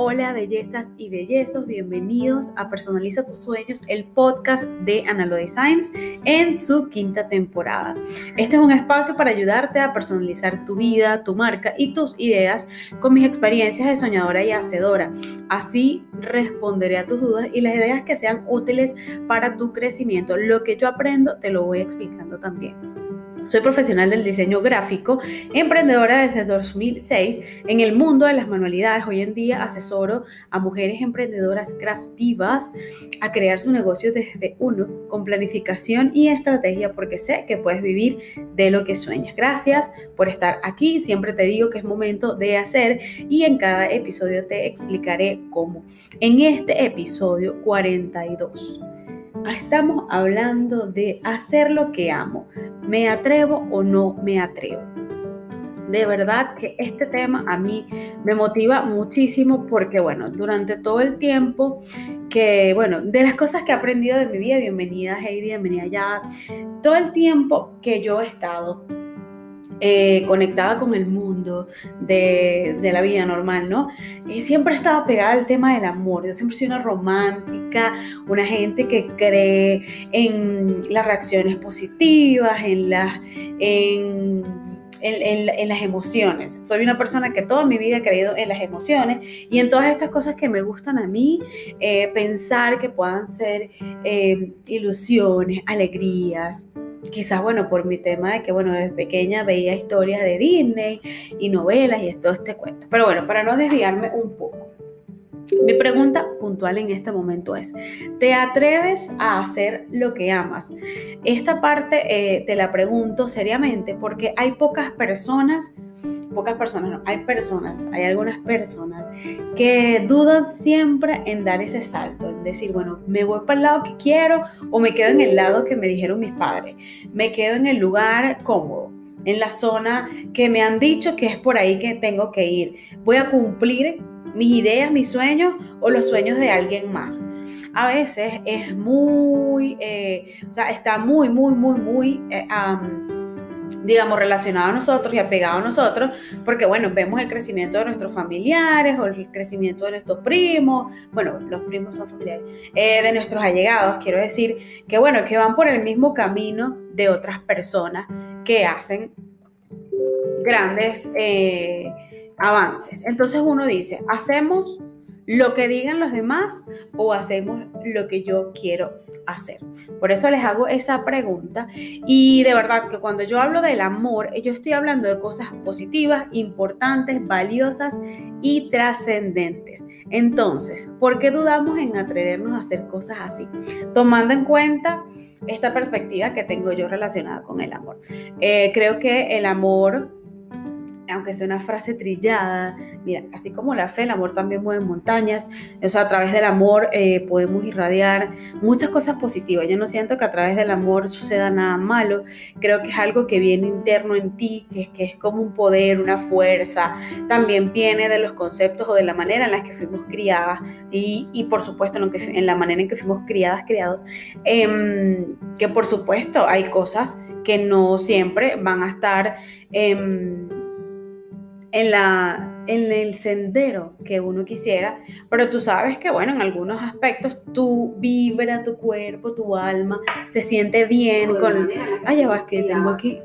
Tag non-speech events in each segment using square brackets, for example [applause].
Hola bellezas y bellezos, bienvenidos a Personaliza tus sueños, el podcast de Analo Designs en su quinta temporada. Este es un espacio para ayudarte a personalizar tu vida, tu marca y tus ideas con mis experiencias de soñadora y hacedora. Así responderé a tus dudas y las ideas que sean útiles para tu crecimiento. Lo que yo aprendo te lo voy explicando también. Soy profesional del diseño gráfico, emprendedora desde 2006 en el mundo de las manualidades. Hoy en día asesoro a mujeres emprendedoras craftivas a crear su negocio desde uno, con planificación y estrategia, porque sé que puedes vivir de lo que sueñas. Gracias por estar aquí. Siempre te digo que es momento de hacer y en cada episodio te explicaré cómo. En este episodio 42 estamos hablando de hacer lo que amo. ¿Me atrevo o no me atrevo? De verdad que este tema a mí me motiva muchísimo porque, bueno, durante todo el tiempo que, bueno, de las cosas que he aprendido de mi vida, bienvenida Heidi, bienvenida ya, todo el tiempo que yo he estado eh, conectada con el mundo de, la vida normal, ¿no? Y siempre estaba pegada al tema del amor. Yo siempre soy una romántica, una gente que cree en las reacciones positivas, en las, en, las emociones. Soy una persona que toda mi vida he creído en las emociones y en todas estas cosas que me gustan a mí, eh, pensar que puedan ser eh, ilusiones, alegrías, quizás, bueno, por mi tema de que, bueno, desde pequeña veía historias de Disney y novelas y todo este cuento. Pero bueno, para no desviarme un poco. Mi pregunta puntual en este momento es, ¿te atreves a hacer lo que amas? Esta parte eh, te la pregunto seriamente porque hay pocas personas pocas personas, no, hay personas, hay algunas personas que dudan siempre en dar ese salto, en decir, bueno, me voy para el lado que quiero o me quedo en el lado que me dijeron mis padres, me quedo en el lugar cómodo, en la zona que me han dicho que es por ahí que tengo que ir, voy a cumplir mis ideas, mis sueños o los sueños de alguien más. A veces es muy, eh, o sea, está muy, muy, muy, muy... Eh, digamos, relacionado a nosotros y apegado a nosotros, porque bueno, vemos el crecimiento de nuestros familiares o el crecimiento de nuestros primos, bueno, los primos son familiares, eh, de nuestros allegados, quiero decir, que bueno, que van por el mismo camino de otras personas que hacen grandes avances. Entonces uno dice, hacemos lo que digan los demás o hacemos lo que yo quiero hacer. Por eso les hago esa pregunta y de verdad que cuando yo hablo del amor, yo estoy hablando de cosas positivas, importantes, valiosas y trascendentes. Entonces, ¿por qué dudamos en atrevernos a hacer cosas así? Tomando en cuenta esta perspectiva que tengo yo relacionada con el amor. Eh, creo que el amor aunque sea una frase trillada, mira, así como la fe, el amor también mueve montañas, o sea, a través del amor eh, podemos irradiar muchas cosas positivas. Yo no siento que a través del amor suceda nada malo, creo que es algo que viene interno en ti, que, que es como un poder, una fuerza, también viene de los conceptos o de la manera en la que fuimos criadas y, y por supuesto en, la manera en que fuimos criadas, criados, em, que por supuesto hay cosas que no siempre van a estar... Eh, en, la, en el sendero que uno quisiera, pero tú sabes que, bueno, en algunos aspectos tu vibra, tu cuerpo, tu alma se siente bien con... Ah, ya vas que tengo aquí.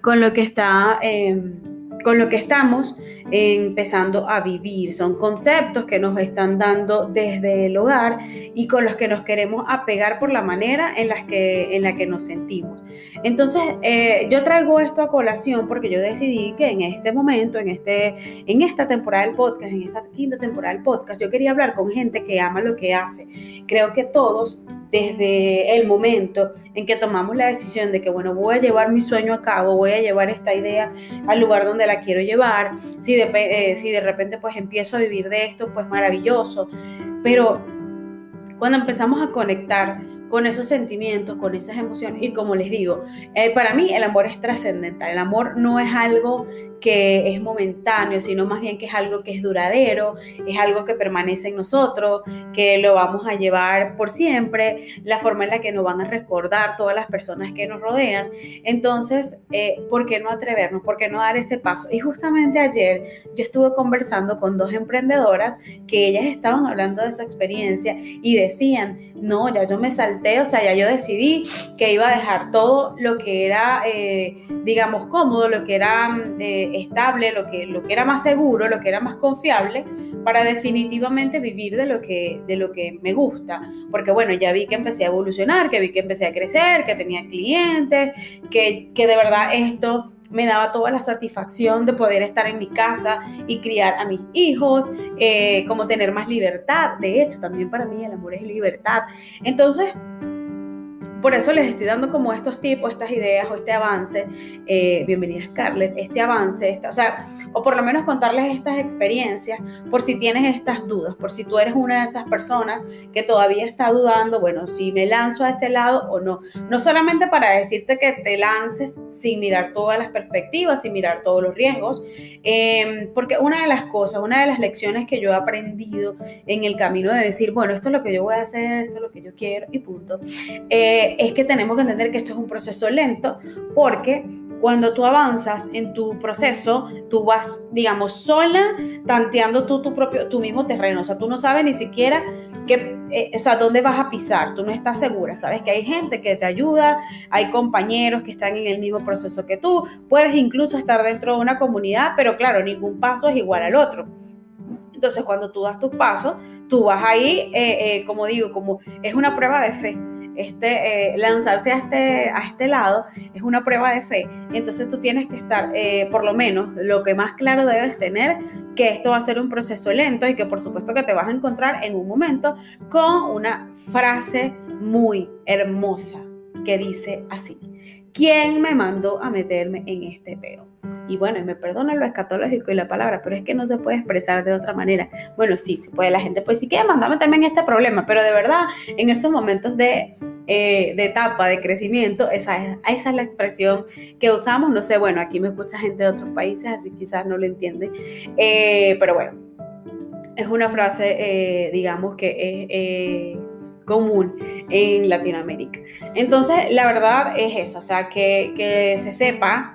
Con lo que está... Em, con lo que estamos empezando a vivir. Son conceptos que nos están dando desde el hogar y con los que nos queremos apegar por la manera en, las que, en la que nos sentimos. Entonces, eh, yo traigo esto a colación porque yo decidí que en este momento, en, este, en esta temporada del podcast, en esta quinta temporada del podcast, yo quería hablar con gente que ama lo que hace. Creo que todos desde el momento en que tomamos la decisión de que, bueno, voy a llevar mi sueño a cabo, voy a llevar esta idea al lugar donde la quiero llevar, si de, eh, si de repente pues empiezo a vivir de esto, pues maravilloso, pero cuando empezamos a conectar con esos sentimientos, con esas emociones. Y como les digo, eh, para mí el amor es trascendental. El amor no es algo que es momentáneo, sino más bien que es algo que es duradero, es algo que permanece en nosotros, que lo vamos a llevar por siempre, la forma en la que nos van a recordar todas las personas que nos rodean. Entonces, eh, ¿por qué no atrevernos? ¿Por qué no dar ese paso? Y justamente ayer yo estuve conversando con dos emprendedoras que ellas estaban hablando de su experiencia y decían, no, ya yo me salté, o sea, ya yo decidí que iba a dejar todo lo que era, eh, digamos, cómodo, lo que era eh, estable, lo que, lo que era más seguro, lo que era más confiable, para definitivamente vivir de lo, que, de lo que me gusta. Porque bueno, ya vi que empecé a evolucionar, que vi que empecé a crecer, que tenía clientes, que, que de verdad esto me daba toda la satisfacción de poder estar en mi casa y criar a mis hijos, eh, como tener más libertad. De hecho, también para mí el amor es libertad. Entonces, por eso les estoy dando como estos tipos, estas ideas o este avance. Eh, bienvenida Scarlett, este avance, esta, o sea, o por lo menos contarles estas experiencias por si tienes estas dudas, por si tú eres una de esas personas que todavía está dudando, bueno, si me lanzo a ese lado o no. No solamente para decirte que te lances sin mirar todas las perspectivas, sin mirar todos los riesgos, em, porque una de las cosas, una de las lecciones que yo he aprendido en el camino de decir, bueno, esto es lo que yo voy a hacer, esto es lo que yo quiero y punto. Eh, es que tenemos que entender que esto es un proceso lento porque cuando tú avanzas en tu proceso, tú vas, digamos, sola, tanteando tú tu propio, tu mismo terreno. O sea, tú no sabes ni siquiera que, eh, o sea, dónde vas a pisar. Tú no estás segura. Sabes que hay gente que te ayuda, hay compañeros que están en el mismo proceso que tú. Puedes incluso estar dentro de una comunidad, pero claro, ningún paso es igual al otro. Entonces, cuando tú das tus pasos, tú vas ahí, eh, eh, como digo, como es una prueba de fe este, eh, lanzarse a este, a este lado es una prueba de fe. Entonces tú tienes que estar, eh, por lo menos, lo que más claro debes tener, que esto va a ser un proceso lento y que por supuesto que te vas a encontrar en un momento con una frase muy hermosa que dice así. ¿Quién me mandó a meterme en este peo? Y bueno, y me perdona lo escatológico y la palabra, pero es que no se puede expresar de otra manera. Bueno, sí, se puede, la gente pues sí que mandame también este problema, pero de verdad, en estos momentos de, eh, de etapa, de crecimiento, esa es, esa es la expresión que usamos. No sé, bueno, aquí me escucha gente de otros países, así quizás no lo entiende, eh, pero bueno, es una frase, eh, digamos, que es común en Latinoamérica. Entonces, la verdad es eso, o sea, que, que se sepa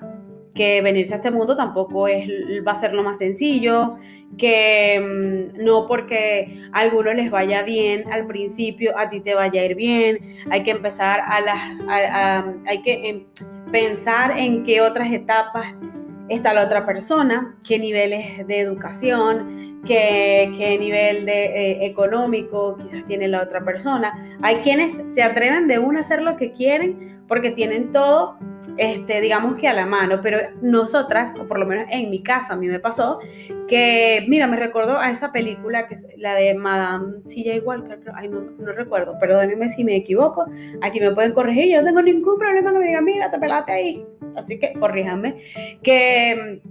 que venirse a este mundo tampoco es, va a ser lo más sencillo, que mm, no porque a algunos les vaya bien al principio, a ti te vaya a ir bien, hay que empezar a las, hay que em, pensar en qué otras etapas está la otra persona, qué niveles de educación, qué, qué nivel de, eh, económico quizás tiene la otra persona. Hay quienes se atreven de una a hacer lo que quieren porque tienen todo este, digamos que a la mano, pero nosotras, o por lo menos en mi casa, a mí me pasó que, mira, me recordó a esa película, que es la de Madame C.J. Walker, ay, no, no, recuerdo, perdónenme si me equivoco, aquí me pueden corregir, yo no tengo ningún problema que me digan, mira, te pelaste ahí, así que corríjanme, que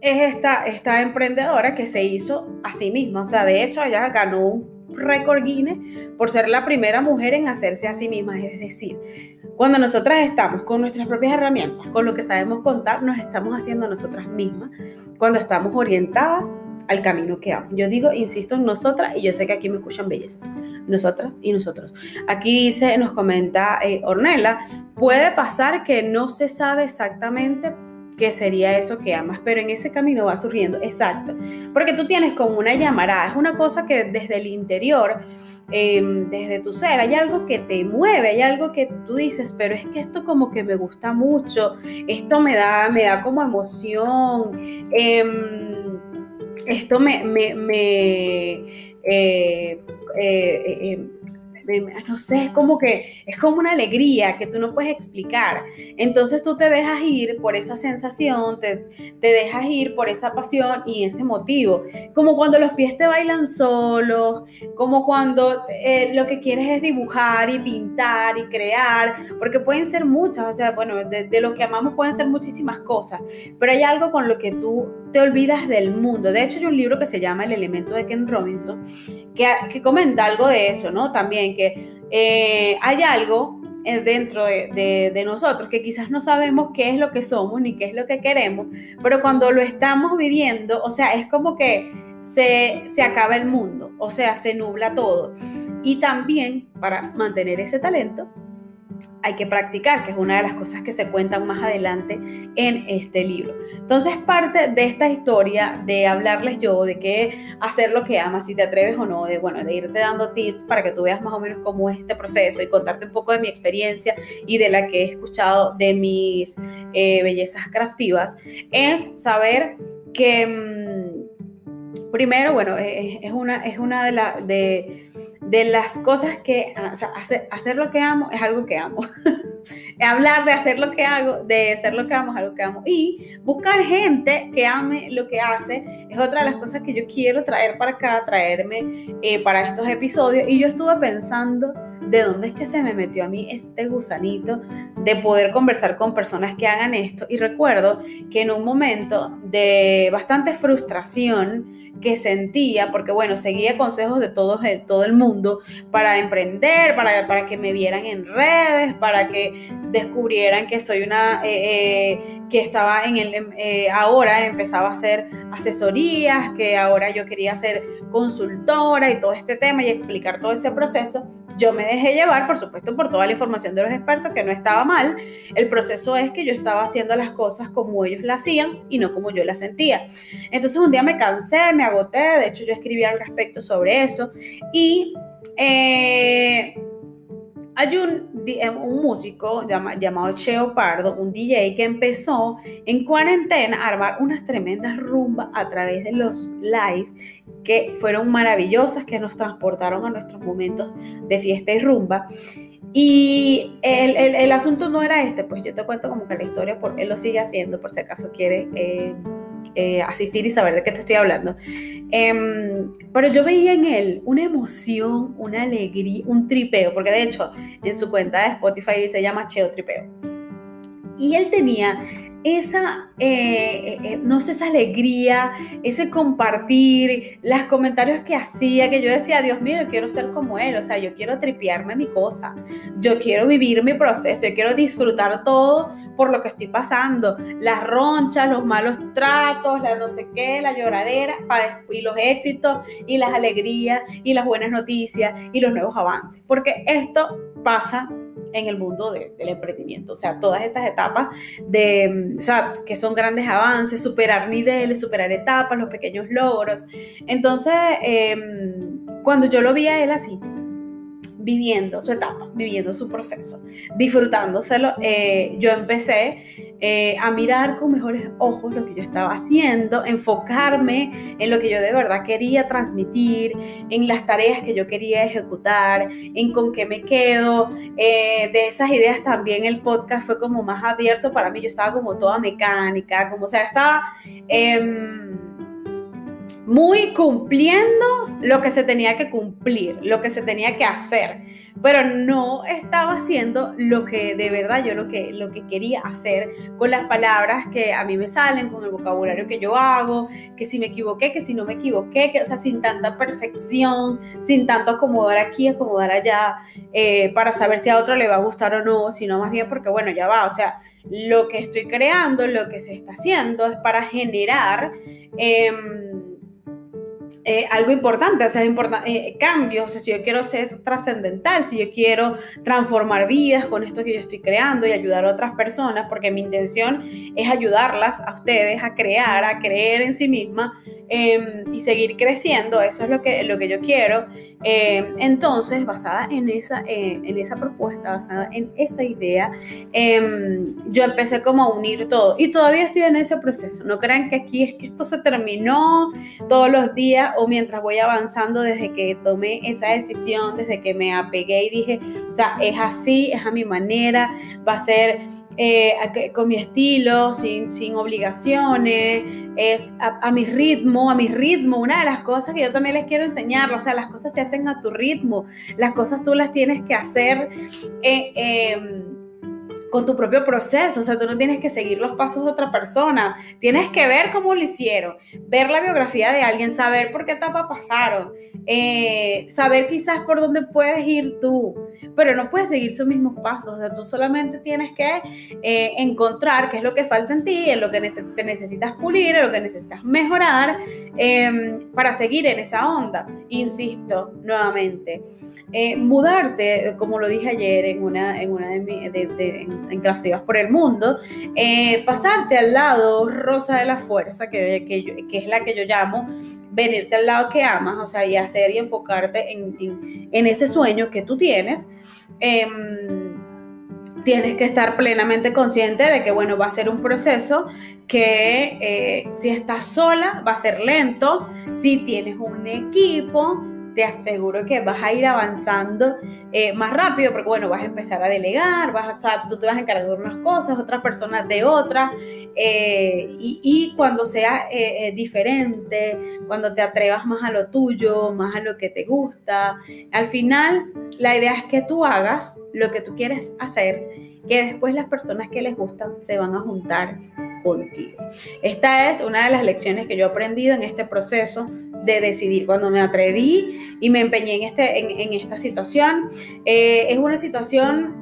es esta, esta emprendedora que se hizo a sí misma, o sea, de hecho ella ganó un récord Guinness por ser la primera mujer en hacerse a sí misma, es decir, cuando nosotras estamos con nuestras propias herramientas, con lo que sabemos contar, nos estamos haciendo a nosotras mismas cuando estamos orientadas al camino que vamos. Yo digo, insisto en nosotras y yo sé que aquí me escuchan bellezas. Nosotras y nosotros. Aquí dice, nos comenta eh, Ornella, puede pasar que no se sabe exactamente qué sería eso que amas, pero en ese camino va surgiendo, exacto, porque tú tienes como una llamarada, es una cosa que desde el interior Em, desde tu ser, hay algo que te mueve, hay algo que tú dices, pero es que esto como que me gusta mucho, esto me da, me da como emoción, em, esto me, me, me eh, eh, no sé, es como que es como una alegría que tú no puedes explicar. Entonces tú te dejas ir por esa sensación, te, te dejas ir por esa pasión y ese motivo. Como cuando los pies te bailan solos, como cuando eh, lo que quieres es dibujar y pintar y crear, porque pueden ser muchas, o sea, bueno, de, de lo que amamos pueden ser muchísimas cosas, pero hay algo con lo que tú te olvidas del mundo. De hecho, hay un libro que se llama El elemento de Ken Robinson, que, que comenta algo de eso, ¿no? También que eh, hay algo eh, dentro de, nosotros, que quizás no sabemos qué es lo que somos ni qué es lo que queremos, pero cuando lo estamos viviendo, o sea, es como que se, se acaba el mundo, o sea, se nubla todo. Y también para mantener ese talento, hay que practicar, que es una de las cosas que se cuentan más adelante en este libro. Entonces, parte de esta historia de hablarles yo de qué hacer lo que amas, si te atreves o no, de bueno, de irte dando tips para que tú veas más o menos cómo es este proceso y contarte un poco de mi experiencia y de la que he escuchado de mis eh, bellezas craftivas, es saber que mm, primero, bueno, es, una, es una de las de de las cosas que, ah, o sea, hacer, hacer, lo que amo es algo que amo. [laughs] Hablar de hacer lo que hago, de ser lo que amo es algo que amo. Y buscar gente que ame lo que hace es otra de las cosas que yo quiero traer para acá, traerme eh, para estos episodios. Y yo estuve pensando de dónde es que se me metió a mí este gusanito de poder conversar con personas que hagan esto. Y recuerdo que en un momento de bastante frustración que sentía, porque bueno, seguía consejos de todo, de todo el mundo para emprender, para, para que me vieran en redes, para que descubrieran que soy una, eh, eh, que estaba en el, eh, ahora empezaba a hacer asesorías, que ahora yo quería ser consultora y todo este tema y explicar todo ese proceso. Yo me dejé llevar, por supuesto, por toda la información de los expertos, que no estaba mal. El proceso es que yo estaba haciendo las cosas como ellos las hacían y no como yo las sentía. Entonces un día me cansé, me agoté, de hecho yo escribí al respecto sobre eso y eh, hay un, eh, un músico llamado Cheo Pardo, un DJ que empezó en cuarentena a armar unas tremendas rumbas a través de los live que fueron maravillosas, que nos transportaron a nuestros momentos de fiesta y rumba. Y el, el, asunto no era este, pues yo te cuento como que la historia, porque él lo sigue haciendo, por si acaso quiere eh, eh, asistir y saber de qué te estoy hablando. Em, pero yo veía en él una emoción, una alegría, un tripeo, porque de hecho en su cuenta de Spotify se llama Cheo Tripeo. Y él tenía esa, eh, eh, eh, no sé, esa alegría, ese compartir, los comentarios que hacía, que yo decía, Dios mío, quiero ser como él, o sea, yo quiero tripearme mi cosa, yo quiero vivir mi proceso, yo quiero disfrutar todo por lo que estoy pasando, las ronchas, los malos tratos, la no sé qué, la lloradera, y los éxitos, y las alegrías, y las buenas noticias, y los nuevos avances, porque esto pasa en el mundo del emprendimiento. O sea, todas estas etapas de, o sea, que son grandes avances, superar niveles, superar etapas, los pequeños logros. Entonces, em, cuando yo lo vi a él así, viviendo su etapa, viviendo su proceso, disfrutándoselo, eh, yo empecé eh, a mirar con mejores ojos lo que yo estaba haciendo, enfocarme en lo que yo de verdad quería transmitir, en las tareas que yo quería ejecutar, en con qué me quedo. Eh, de esas ideas también el podcast fue como más abierto para mí, yo estaba como toda mecánica, como o sea, estaba... Muy cumpliendo lo que se tenía que cumplir, lo que se tenía que hacer, pero no estaba haciendo lo que de verdad yo lo que, lo que quería hacer con las palabras que a mí me salen, con el vocabulario que yo hago, que si me equivoqué, que si no me equivoqué, que, o sea, sin tanta perfección, sin tanto acomodar aquí, acomodar allá, eh, para saber si a otro le va a gustar o no, sino más bien porque, bueno, ya va, o sea, lo que estoy creando, lo que se está haciendo es para generar... Em, eh, algo importante, o sea, eh, cambios, o sea, si yo quiero ser trascendental, si yo quiero transformar vidas con esto que yo estoy creando y ayudar a otras personas, porque mi intención es ayudarlas a ustedes a crear, a creer en sí misma em, y seguir creciendo, eso es lo que, lo que yo quiero. Em, entonces, basada en esa, en esa propuesta, basada en esa idea, em, yo empecé como a unir todo y todavía estoy en ese proceso. No crean que aquí es que esto se terminó todos los días o mientras voy avanzando desde que tomé esa decisión, desde que me apegué y dije, o sea, es así, es a mi manera, va a ser eh, con mi estilo, sin, sin obligaciones, es a, mi ritmo, a mi ritmo. Una de las cosas que yo también les quiero enseñar, o sea, las cosas se hacen a tu ritmo, las cosas tú las tienes que hacer. Eh, em, con tu propio proceso, o sea, tú no tienes que seguir los pasos de otra persona, tienes que ver cómo lo hicieron, ver la biografía de alguien, saber por qué etapa pasaron, eh, saber quizás por dónde puedes ir tú, pero no puedes seguir sus mismos pasos, o sea, tú solamente tienes que eh, encontrar qué es lo que falta en ti, en lo que te necesitas pulir, en lo que necesitas mejorar em, para seguir en esa onda. Insisto nuevamente, eh, mudarte, como lo dije ayer en una, en una de, mis en Craftivas por el Mundo, eh, pasarte al lado rosa de la fuerza, que, que, es la que yo llamo venirte al lado que amas, o sea, y hacer y enfocarte en, en, ese sueño que tú tienes. Em, tienes que estar plenamente consciente de que, bueno, va a ser un proceso que eh, si estás sola va a ser lento, si tienes un equipo, te aseguro que vas a ir avanzando eh, más rápido, porque bueno, vas a empezar a delegar, vas a estar, tú te vas a encargar de unas cosas, otras personas de otras, eh, y, cuando sea eh, diferente, cuando te atrevas más a lo tuyo, más a lo que te gusta, al final la idea es que tú hagas lo que tú quieres hacer, que después las personas que les gustan se van a juntar contigo. Esta es una de las lecciones que yo he aprendido en este proceso de decidir. Cuando me atreví y me empeñé en, este, en, esta situación, eh, es una situación,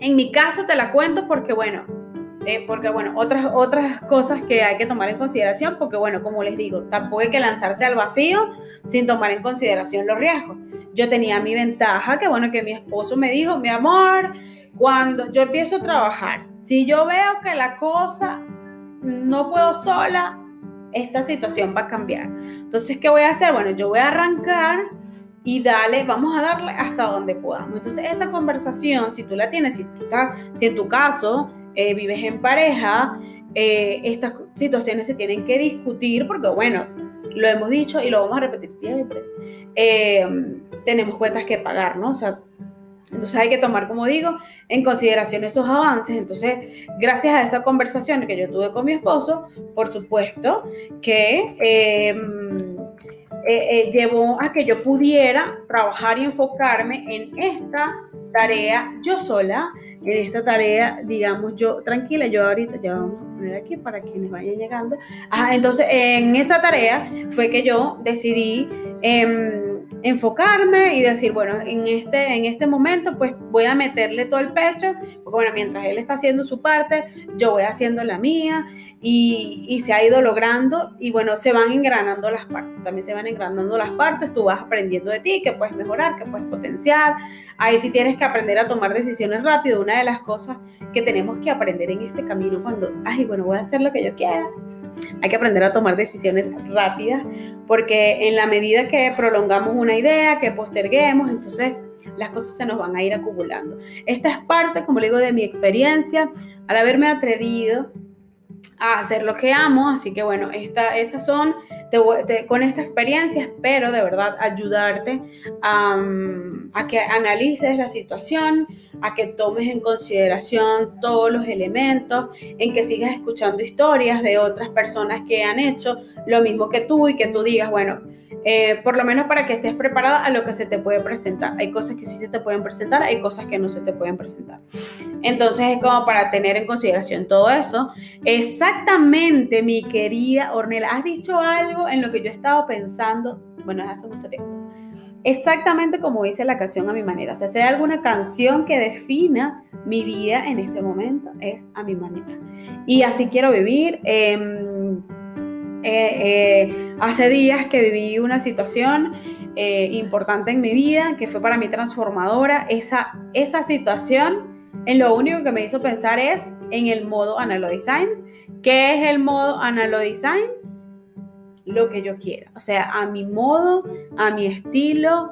en mi caso te la cuento porque, bueno, eh, porque bueno, otras, otras cosas que hay que tomar en consideración, porque bueno, como les digo, tampoco hay que lanzarse al vacío sin tomar en consideración los riesgos. Yo tenía mi ventaja, que bueno, que mi esposo me dijo, mi amor, cuando yo empiezo a trabajar, si yo veo que la cosa no puedo sola, esta situación va a cambiar. Entonces, ¿qué voy a hacer? Bueno, yo voy a arrancar y dale, vamos a darle hasta donde podamos. Entonces, esa conversación, si tú la tienes, si, tú estás, si en tu caso eh, vives en pareja, eh, estas situaciones se tienen que discutir porque, bueno, lo hemos dicho y lo vamos a repetir siempre. Eh, tenemos cuentas que pagar, ¿no? O sea, entonces hay que tomar, como digo, en consideración esos avances. Entonces, gracias a esa conversación que yo tuve con mi esposo, por supuesto que em, eh, eh, llevó a que yo pudiera trabajar y enfocarme en esta tarea yo sola, en esta tarea, digamos, yo tranquila, yo ahorita ya vamos a poner aquí para quienes vayan llegando. entonces, en esa tarea fue que yo decidí... Em, enfocarme y decir, bueno, en este, en este momento pues voy a meterle todo el pecho, porque bueno, mientras él está haciendo su parte, yo voy haciendo la mía y, y, se ha ido logrando y bueno, se van engranando las partes, también se van engranando las partes, tú vas aprendiendo de ti, que puedes mejorar, que puedes potenciar, ahí sí tienes que aprender a tomar decisiones rápido, una de las cosas que tenemos que aprender en este camino cuando, ay, bueno, voy a hacer lo que yo quiera hay que aprender a tomar decisiones rápidas porque en la medida que prolongamos una idea, que posterguemos, entonces las cosas se nos van a ir acumulando. Esta es parte, como le digo, de mi experiencia al haberme atrevido a hacer lo que amo. Así que bueno, esta, estas son, con esta experiencia espero de verdad ayudarte a, a, que analices la situación, a que tomes en consideración todos los elementos, en que sigas escuchando historias de otras personas que han hecho lo mismo que tú y que tú digas, bueno, eh, por lo menos para que estés preparada a lo que se te puede presentar. Hay cosas que sí se te pueden presentar, hay cosas que no se te pueden presentar. Entonces es como para tener en consideración todo eso. Exactamente, mi querida Ornella, has dicho algo en lo que yo he estado pensando, bueno, hace mucho tiempo. Exactamente como dice la canción a mi manera. O sea, si hay alguna canción que defina mi vida en este momento, es a mi manera. Y así quiero vivir. Em, eh, eh, hace días que viví una situación eh, importante en mi vida que fue para mí transformadora. Esa, esa situación en lo único que me hizo pensar es en el modo Analog Design. ¿Qué es el modo Analog Design? Lo que yo quiera. O sea, a mi modo, a mi estilo,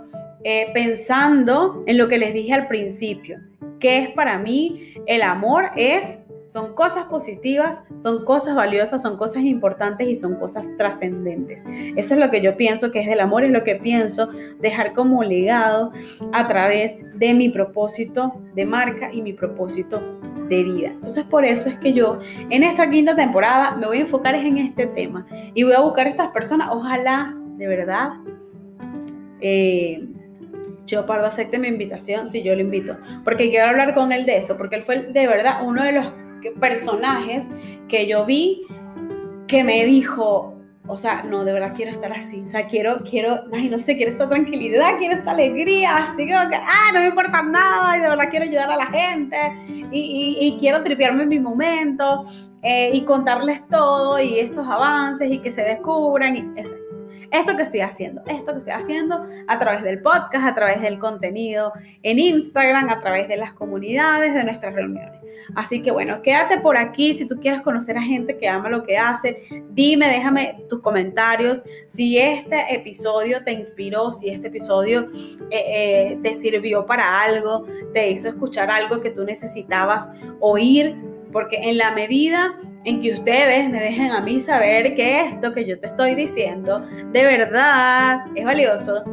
pensando en lo que les dije al principio. ¿Qué es para mí el amor? Es son cosas positivas, son cosas valiosas, son cosas importantes y son cosas trascendentes. Eso es lo que yo pienso que es del amor, es lo que pienso dejar como legado a través de mi propósito de marca y mi propósito de vida. Entonces por eso es que yo en esta quinta temporada me voy a enfocar en este tema y voy a buscar a estas personas, ojalá de verdad. Eh, Pardo acepte mi invitación si yo lo invito. Porque quiero hablar con él de eso, porque él fue de verdad uno de los personajes que yo vi que me dijo, o sea, no, de verdad quiero estar así, o sea, quiero, quiero, ay, no sé, quiero esta tranquilidad, quiero esta alegría, así que, ah, no me importa nada, y de verdad quiero ayudar a la gente, y, quiero tripearme en mi momento, eh, y contarles todo, y estos avances, y que se descubran, y esto que estoy haciendo, esto que estoy haciendo a través del podcast, a través del contenido en Instagram, a través de las comunidades, de nuestras reuniones. Así que bueno, quédate por aquí si tú quieres conocer a gente que ama lo que hace. Dime, déjame tus comentarios si este episodio te inspiró, si este episodio eh, eh, te sirvió para algo, te hizo escuchar algo que tú necesitabas oír, porque en la medida en que ustedes me dejen a mí saber que esto que yo te estoy diciendo de verdad es valioso.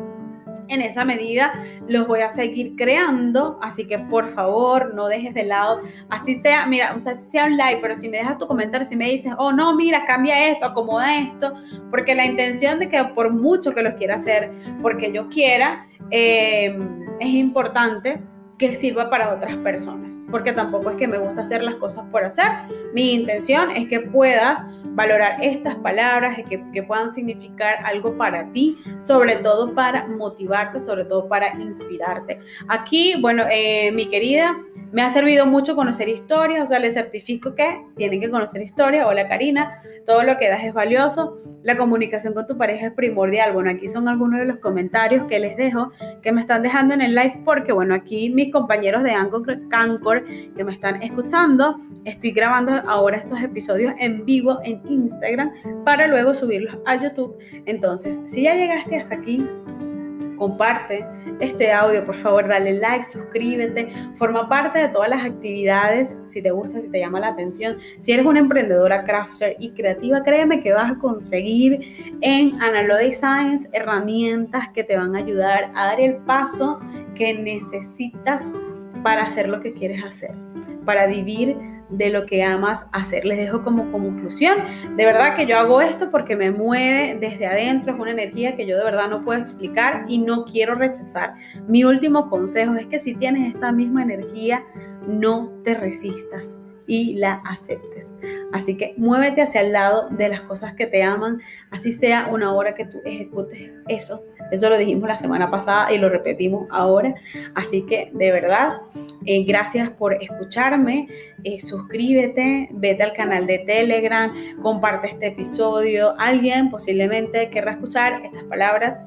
En esa medida los voy a seguir creando, así que por favor no dejes de lado, así sea, mira, o sea, sea un like, pero si me dejas tu comentario, si me dices, oh no, mira, cambia esto, acomoda esto, porque la intención de que por mucho que lo quiera hacer, porque yo quiera, eh, es importante que sirva para otras personas, porque tampoco es que me gusta hacer las cosas por hacer. Mi intención es que puedas valorar estas palabras, que, que puedan significar algo para ti, sobre todo para motivarte, sobre todo para inspirarte. Aquí, bueno, eh, mi querida, me ha servido mucho conocer historias, o sea, les certifico que tienen que conocer historia. Hola Karina, todo lo que das es valioso. La comunicación con tu pareja es primordial. Bueno, aquí son algunos de los comentarios que les dejo, que me están dejando en el live, porque bueno, aquí mi compañeros de Anchor que me están escuchando. Estoy grabando ahora estos episodios en vivo en Instagram para luego subirlos a YouTube. Entonces, si ya llegaste hasta aquí, comparte este audio, por favor, dale like, suscríbete, forma parte de todas las actividades, si te gusta, si te llama la atención. Si eres una emprendedora crafter y creativa, créeme que vas a conseguir en Analog Science herramientas que te van a ayudar a dar el paso que necesitas para hacer lo que quieres hacer, para vivir de lo que amas hacer. Les dejo como conclusión, de verdad que yo hago esto porque me mueve desde adentro, es una energía que yo de verdad no puedo explicar y no quiero rechazar. Mi último consejo es que si tienes esta misma energía, no te resistas y la aceptes. Así que muévete hacia el lado de las cosas que te aman, así sea una hora que tú ejecutes eso. Eso lo dijimos la semana pasada y lo repetimos ahora. Así que de verdad, eh, gracias por escucharme. Eh, suscríbete, vete al canal de Telegram, comparte este episodio. Alguien posiblemente querrá escuchar estas palabras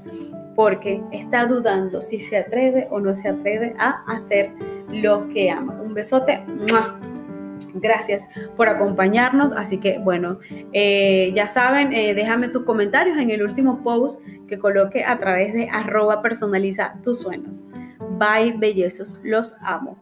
porque está dudando si se atreve o no se atreve a hacer lo que ama. Un besote. Gracias por acompañarnos. Así que bueno, eh, ya saben, eh, déjame tus comentarios en el último post que coloque a través de arroba personaliza tus sueños. Bye, bellezos. Los amo.